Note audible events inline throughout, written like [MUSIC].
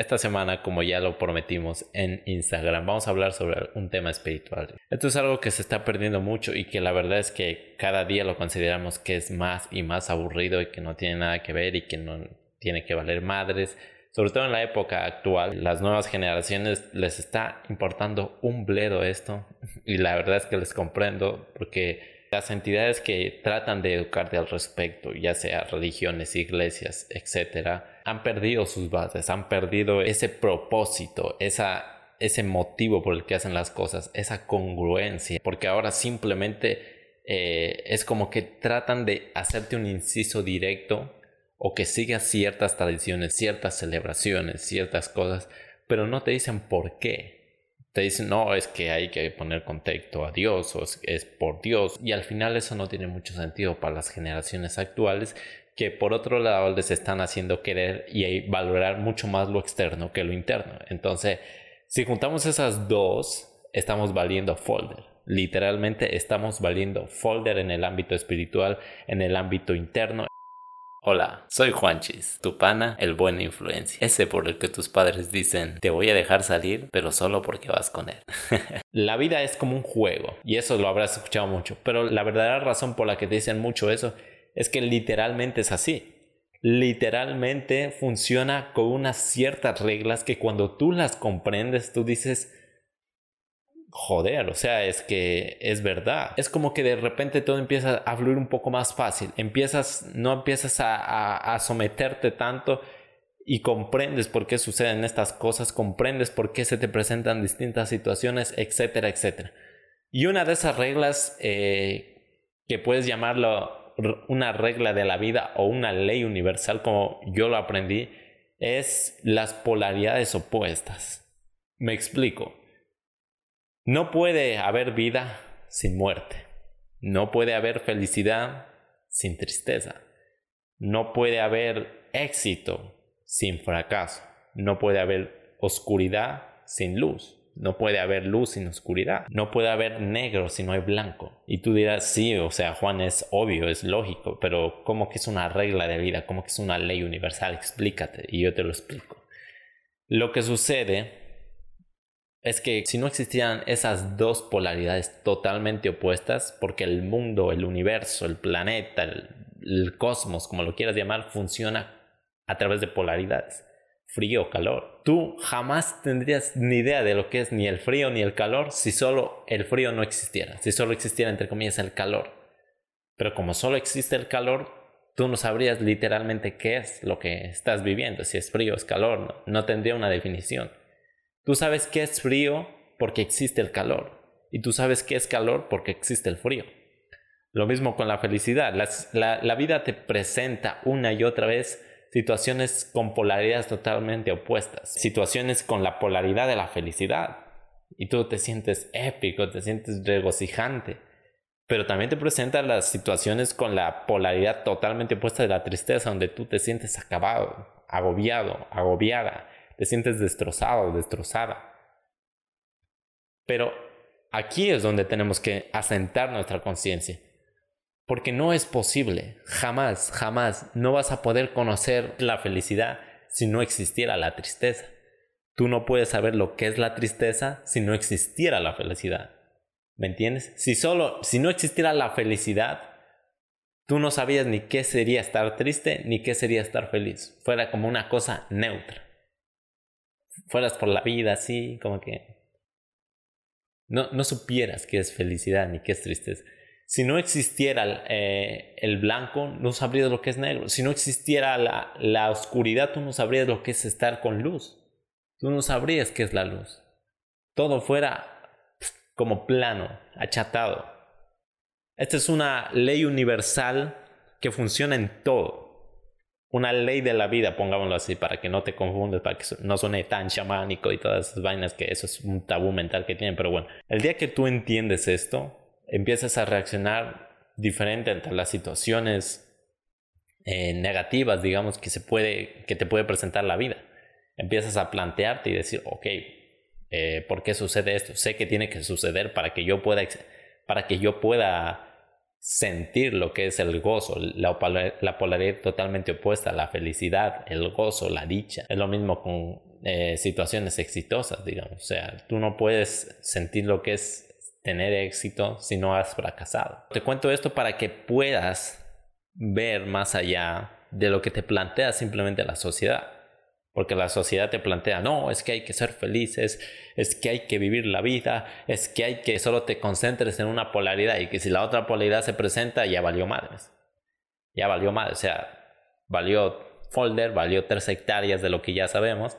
Esta semana, como ya lo prometimos en Instagram, vamos a hablar sobre un tema espiritual. Esto es algo que se está perdiendo mucho y que la verdad es que cada día lo consideramos que es más y más aburrido y que no tiene nada que ver y que no tiene que valer madres. Sobre todo en la época actual, las nuevas generaciones les está importando un bledo esto y la verdad es que les comprendo porque las entidades que tratan de educarte al respecto, ya sea religiones, iglesias, etcétera, han perdido sus bases, han perdido ese propósito, esa, ese motivo por el que hacen las cosas, esa congruencia, porque ahora simplemente eh, es como que tratan de hacerte un inciso directo o que sigas ciertas tradiciones, ciertas celebraciones, ciertas cosas, pero no te dicen por qué te dicen, no, es que hay que poner contexto a Dios o es, por Dios. Y al final eso no tiene mucho sentido para las generaciones actuales que por otro lado les están haciendo querer y valorar mucho más lo externo que lo interno. Entonces, si juntamos esas dos, estamos valiendo folder. Literalmente estamos valiendo folder en el ámbito espiritual, en el ámbito interno, Hola, soy Juanchis, tu pana, el buen influencia. Ese por el que tus padres dicen, te voy a dejar salir, pero solo porque vas con él. [LAUGHS] la vida es como un juego, y eso lo habrás escuchado mucho, pero la verdadera razón por la que te dicen mucho eso es que literalmente es así. Literalmente funciona con unas ciertas reglas que cuando tú las comprendes, tú dices, joder, o sea, es que es verdad. Es como que de repente todo empieza a fluir un poco más fácil. Empiezas, no empiezas a, someterte tanto y comprendes por qué suceden estas cosas, comprendes por qué se te presentan distintas situaciones, etcétera, etcétera. Y una de esas reglas eh, que puedes llamarlo una regla de la vida o una ley universal como yo lo aprendí es las polaridades opuestas. Me explico. No puede haber vida sin muerte. No puede haber felicidad sin tristeza. No puede haber éxito sin fracaso. No puede haber oscuridad sin luz. No puede haber luz sin oscuridad. No puede haber negro si no hay blanco. Y tú dirás, sí, o sea, Juan, es obvio, es lógico, pero ¿cómo que es una regla de vida? ¿Cómo que es una ley universal? Explícate y yo te lo explico. Lo que sucede es que si no existieran esas dos polaridades totalmente opuestas, porque el mundo, el universo, el planeta, el, cosmos, como lo quieras llamar, funciona a través de polaridades, frío o calor. Tú jamás tendrías ni idea de lo que es ni el frío ni el calor si solo el frío no existiera, si solo existiera entre comillas el calor. Pero como solo existe el calor, tú no sabrías literalmente qué es lo que estás viviendo, si es frío es calor, no tendría una definición. Tú sabes qué es frío porque existe el calor. Y tú sabes qué es calor porque existe el frío. Lo mismo con la felicidad. La, vida te presenta una y otra vez situaciones con polaridades totalmente opuestas. Situaciones con la polaridad de la felicidad. Y tú te sientes épico, te sientes regocijante. Pero también te presenta las situaciones con la polaridad totalmente opuesta de la tristeza, donde tú te sientes acabado, agobiado, agobiada te sientes destrozado, destrozada. Pero aquí es donde tenemos que asentar nuestra conciencia. Porque no es posible, jamás, jamás, no vas a poder conocer la felicidad si no existiera la tristeza. Tú no puedes saber lo que es la tristeza si no existiera la felicidad. ¿Me entiendes? Si solo, si no existiera la felicidad, tú no sabías ni qué sería estar triste ni qué sería estar feliz. Fuera como una cosa neutra fueras por la vida así, como que no, no supieras qué es felicidad ni qué es tristeza. Si no existiera eh, el blanco, no sabrías lo que es negro. Si no existiera la, la oscuridad, tú no sabrías lo que es estar con luz. Tú no sabrías qué es la luz. Todo fuera como plano, achatado. Esta es una ley universal que funciona en todo una ley de la vida, pongámoslo así, para que no te confundas, para que no suene tan chamánico y todas esas vainas que eso es un tabú mental que tienen. Pero bueno, el día que tú entiendes esto, empiezas a reaccionar diferente ante las situaciones eh, negativas, digamos, que, se puede, que te puede presentar la vida. Empiezas a plantearte y decir, ok, eh, ¿por qué sucede esto? Sé que tiene que suceder para que yo pueda, para que yo pueda sentir lo que es el gozo, la, polaridad totalmente opuesta, la felicidad, el gozo, la dicha. Es lo mismo con eh, situaciones exitosas, digamos. O sea, tú no puedes sentir lo que es tener éxito si no has fracasado. Te cuento esto para que puedas ver más allá de lo que te plantea simplemente la sociedad. Porque la sociedad te plantea, no, es que hay que ser felices, es que hay que vivir la vida, es que hay que solo te concentres en una polaridad y que si la otra polaridad se presenta, ya valió madres. Ya valió madres, o sea, valió folder, valió tres hectáreas de lo que ya sabemos.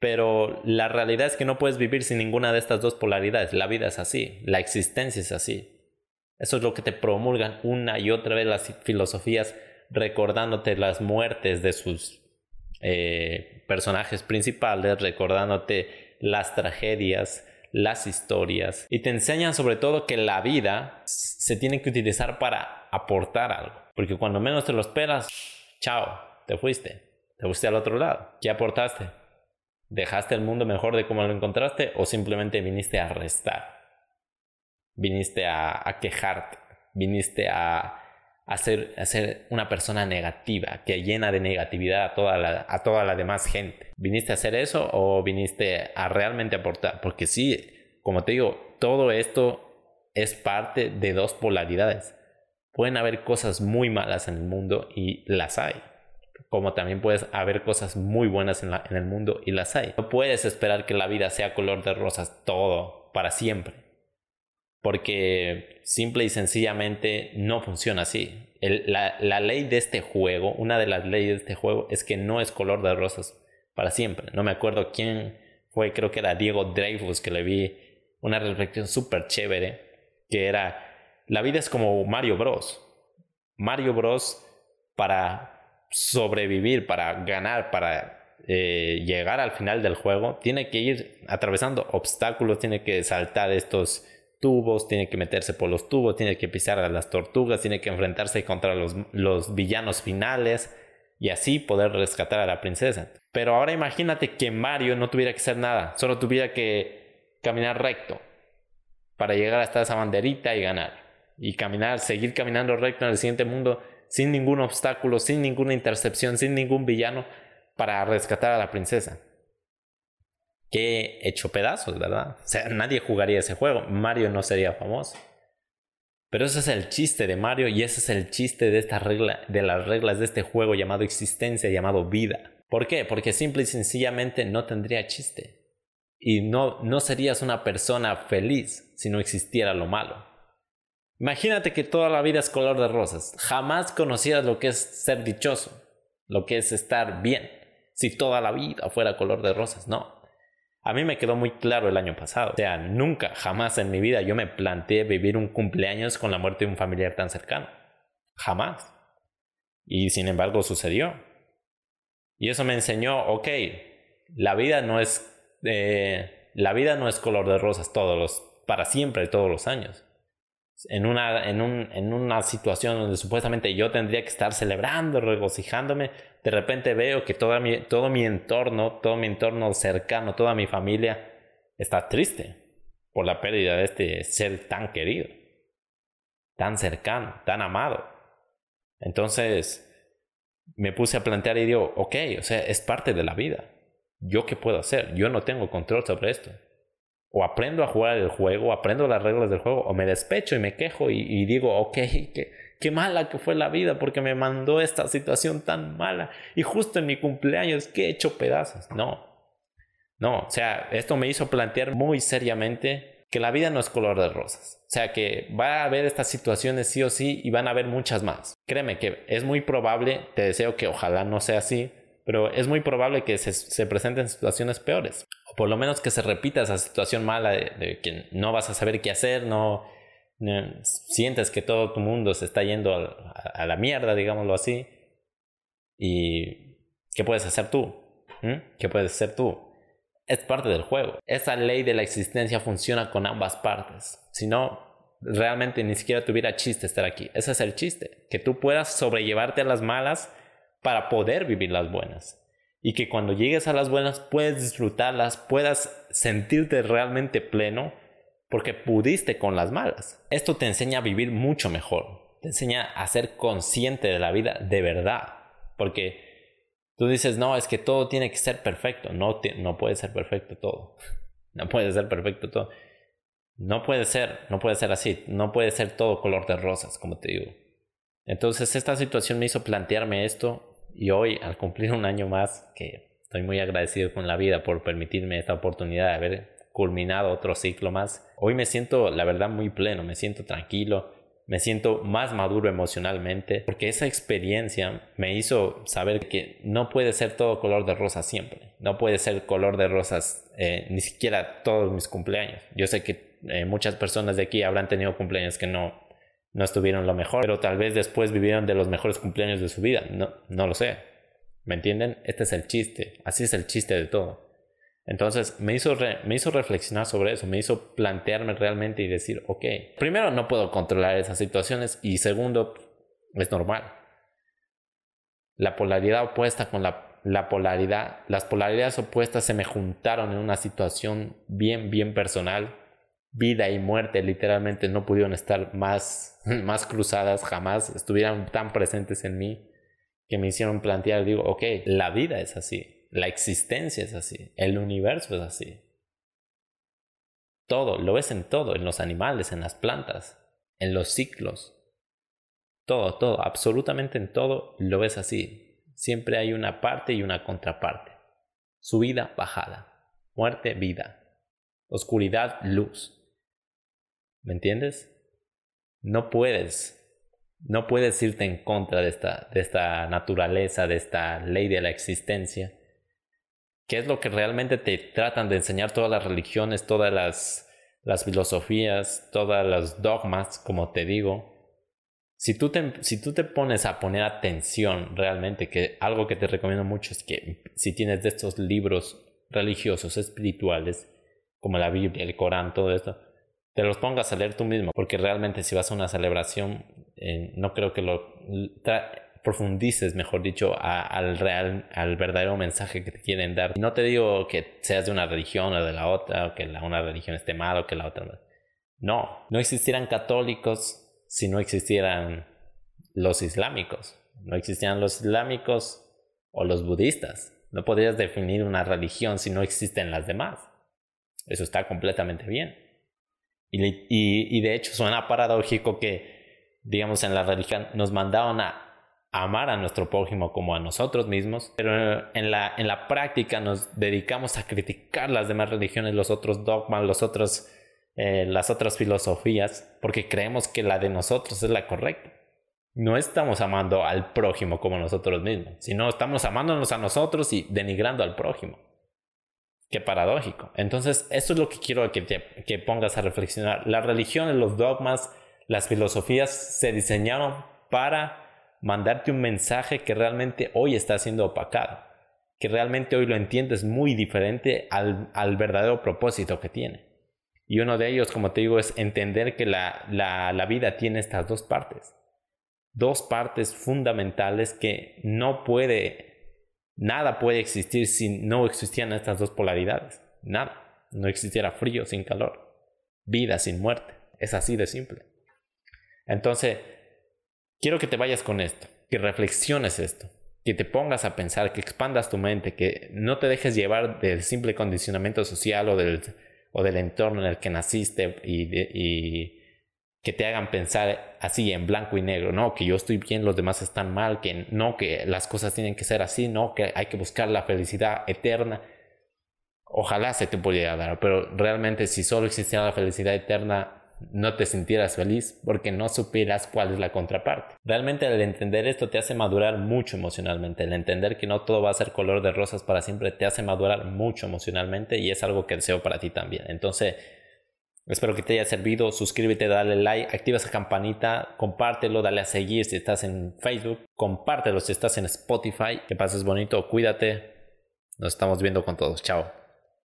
Pero la realidad es que no puedes vivir sin ninguna de estas dos polaridades. La vida es así, la existencia es así. Eso es lo que te promulgan una y otra vez las filosofías recordándote las muertes de sus eh, personajes principales, recordándote las tragedias, las historias y te enseñan sobre todo que la vida se tiene que utilizar para aportar algo. Porque cuando menos te lo esperas, chao, te fuiste, te fuiste al otro lado. ¿Qué aportaste? ¿Dejaste el mundo mejor de como lo encontraste o simplemente viniste a restar? Viniste a, a quejarte, viniste a a ser, una persona negativa, que llena de negatividad a toda, la, a toda la demás gente. ¿Viniste a hacer eso o viniste a realmente aportar? Porque sí, como te digo, todo esto es parte de dos polaridades. Pueden haber cosas muy malas en el mundo y las hay. Como también puedes haber cosas muy buenas en, en el mundo y las hay. No puedes esperar que la vida sea color de rosas todo para siempre porque simple y sencillamente no funciona así. la, ley de este juego, una de las leyes de este juego es que no es color de rosas para siempre. No me acuerdo quién fue, creo que era Diego Dreyfus que le vi una reflexión súper chévere, que era, la vida es como Mario Bros. Mario Bros para sobrevivir, para ganar, para eh, llegar al final del juego, tiene que ir atravesando obstáculos, tiene que saltar estos tubos, tiene que meterse por los tubos, tiene que pisar a las tortugas, tiene que enfrentarse contra los, los villanos finales y así poder rescatar a la princesa. Pero ahora imagínate que Mario no tuviera que hacer nada, solo tuviera que caminar recto para llegar hasta esa banderita y ganar. Y caminar, seguir caminando recto en el siguiente mundo sin ningún obstáculo, sin ninguna intercepción, sin ningún villano para rescatar a la princesa que hecho pedazos, ¿verdad? O sea, nadie jugaría ese juego. Mario no sería famoso. Pero ese es el chiste de Mario y ese es el chiste de esta regla, de las reglas de este juego llamado existencia, llamado vida. ¿Por qué? Porque simple y sencillamente no tendría chiste. Y no, no serías una persona feliz si no existiera lo malo. Imagínate que toda la vida es color de rosas. Jamás conocieras lo que es ser dichoso, lo que es estar bien, si toda la vida fuera color de rosas. No, a mí me quedó muy claro el año pasado. O sea, nunca, jamás en mi vida yo me planteé vivir un cumpleaños con la muerte de un familiar tan cercano. Jamás. Y sin embargo sucedió. Y eso me enseñó, ok, la vida no es, eh, la vida no es color de rosas todos los, para siempre, todos los años en una, en, un, en una situación donde supuestamente yo tendría que estar celebrando, regocijándome, de repente veo que todo mi, todo mi entorno, todo mi entorno cercano, toda mi familia está triste por la pérdida de este ser tan querido, tan cercano, tan amado. Entonces me puse a plantear y digo, ok, o sea, es parte de la vida. ¿Yo qué puedo hacer? Yo no tengo control sobre esto o aprendo a jugar el juego, aprendo las reglas del juego, o me despecho y me quejo y, digo, ok, [LAUGHS] qué, qué mala que fue la vida porque me mandó esta situación tan mala y justo en mi cumpleaños que he hecho pedazos. No, no, o sea, esto me hizo plantear muy seriamente que la vida no es color de rosas. O sea, que va a haber estas situaciones sí o sí y van a haber muchas más. Créeme que es muy probable, te deseo que ojalá no sea así, pero es muy probable que se, se presenten situaciones peores por lo menos que se repita esa situación mala de, que no vas a saber qué hacer, no, sientes que todo tu mundo se está yendo a, la mierda, digámoslo así. ¿Y qué puedes hacer tú? ¿Mm? ¿Qué puedes hacer tú? Es parte del juego. Esa ley de la existencia funciona con ambas partes. Si no, realmente ni siquiera tuviera chiste estar aquí. Ese es el chiste. Que tú puedas sobrellevarte a las malas para poder vivir las buenas y que cuando llegues a las buenas puedes disfrutarlas, puedas sentirte realmente pleno, porque pudiste con las malas. Esto te enseña a vivir mucho mejor, te enseña a ser consciente de la vida de verdad, porque tú dices, no, es que todo tiene que ser perfecto, no, no puede ser perfecto todo, [LAUGHS] no puede ser perfecto todo. No puede ser, no puede ser así, no puede ser todo color de rosas, como te digo. Entonces esta situación me hizo plantearme esto y hoy, al cumplir un año más, que estoy muy agradecido con la vida por permitirme esta oportunidad de haber culminado otro ciclo más, hoy me siento, la verdad, muy pleno, me siento tranquilo, me siento más maduro emocionalmente, porque esa experiencia me hizo saber que no puede ser todo color de rosas siempre, no puede ser color de rosas eh, ni siquiera todos mis cumpleaños. Yo sé que eh, muchas personas de aquí habrán tenido cumpleaños que no, no estuvieron lo mejor, pero tal vez después vivieron de los mejores cumpleaños de su vida. No, no lo sé. ¿Me entienden? Este es el chiste. Así es el chiste de todo. Entonces me hizo, me hizo reflexionar sobre eso, me hizo plantearme realmente y decir, ok, primero no puedo controlar esas situaciones y segundo, es normal. La polaridad opuesta con la, la polaridad, las polaridades opuestas se me juntaron en una situación bien, bien personal vida y muerte literalmente no pudieron estar más, [LAUGHS] más cruzadas, jamás estuvieran tan presentes en mí que me hicieron plantear, digo, ok, la vida es así, la existencia es así, el universo es así. Todo, lo ves en todo, en los animales, en las plantas, en los ciclos. Todo, todo, absolutamente en todo lo ves así. Siempre hay una parte y una contraparte. Subida, bajada. Muerte, vida. Oscuridad, luz. ¿Me entiendes? No puedes, no puedes irte en contra de esta, de esta naturaleza, de esta ley de la existencia, que es lo que realmente te tratan de enseñar todas las religiones, todas las, las filosofías, todas las dogmas, como te digo. Si tú, te, si tú te pones a poner atención realmente, que algo que te recomiendo mucho es que si tienes de estos libros religiosos, espirituales, como la Biblia, el Corán, todo esto, te los pongas a leer tú mismo, porque realmente si vas a una celebración, eh, no creo que lo profundices, mejor dicho, al real, al verdadero mensaje que te quieren dar. No te digo que seas de una religión o de la otra, o que la, una religión esté mal o que la otra. No, no existieran católicos si no existieran los islámicos. No existieran los islámicos o los budistas. No podrías definir una religión si no existen las demás. Eso está completamente bien. Y, de hecho suena paradójico que, digamos, en la religión nos mandaron a amar a nuestro prójimo como a nosotros mismos, pero en la, en la práctica nos dedicamos a criticar las demás religiones, los otros dogmas, los otros, eh, las otras filosofías, porque creemos que la de nosotros es la correcta. No estamos amando al prójimo como nosotros mismos, sino estamos amándonos a nosotros y denigrando al prójimo. Qué paradójico. Entonces, esto es lo que quiero que, que pongas a reflexionar. Las religiones, los dogmas, las filosofías se diseñaron para mandarte un mensaje que realmente hoy está siendo opacado, que realmente hoy lo entiendes muy diferente al, al verdadero propósito que tiene. Y uno de ellos, como te digo, es entender que la, la, la vida tiene estas dos partes. Dos partes fundamentales que no puede Nada puede existir si no existieran estas dos polaridades. Nada. No existiera frío sin calor. Vida sin muerte. Es así de simple. Entonces, quiero que te vayas con esto, que reflexiones esto, que te pongas a pensar, que expandas tu mente, que no te dejes llevar del simple condicionamiento social o del, o del entorno en el que naciste y que te hagan pensar así en blanco y negro, no, que yo estoy bien, los demás están mal, que no, que las cosas tienen que ser así, no, que hay que buscar la felicidad eterna. Ojalá se te pudiera dar, pero realmente si solo existiera la felicidad eterna, no te sintieras feliz porque no supieras cuál es la contraparte. Realmente el entender esto te hace madurar mucho emocionalmente, el entender que no todo va a ser color de rosas para siempre te hace madurar mucho emocionalmente y es algo que deseo para ti también. Entonces, Espero que te haya servido. Suscríbete, dale like, activa esa campanita, compártelo, dale a seguir si estás en Facebook, compártelo si estás en Spotify. Que pases bonito, cuídate. Nos estamos viendo con todos. Chao.